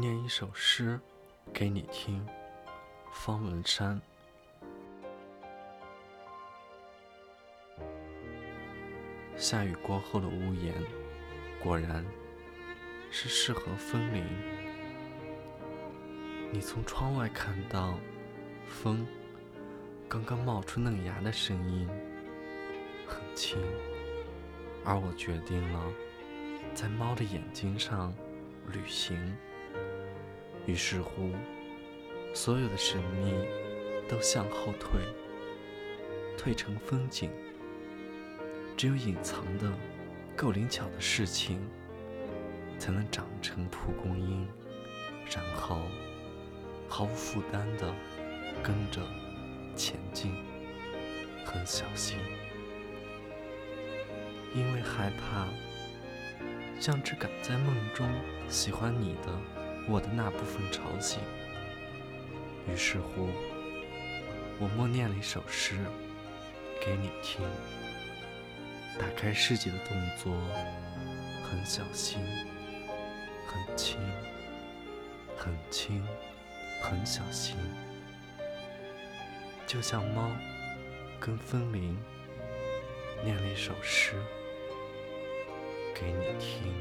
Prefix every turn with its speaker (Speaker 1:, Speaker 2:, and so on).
Speaker 1: 念一首诗给你听，方文山。下雨过后的屋檐，果然是适合风铃。你从窗外看到风刚刚冒出嫩芽的声音，很轻。而我决定了，在猫的眼睛上旅行。于是乎，所有的神秘都向后退，退成风景。只有隐藏的够灵巧的事情，才能长成蒲公英，然后毫无负担的跟着前进，很小心，因为害怕像只赶在梦中喜欢你的。我的那部分吵醒，于是乎，我默念了一首诗给你听。打开世界的动作很小心，很轻，很轻，很小心，就像猫跟风铃念了一首诗给你听。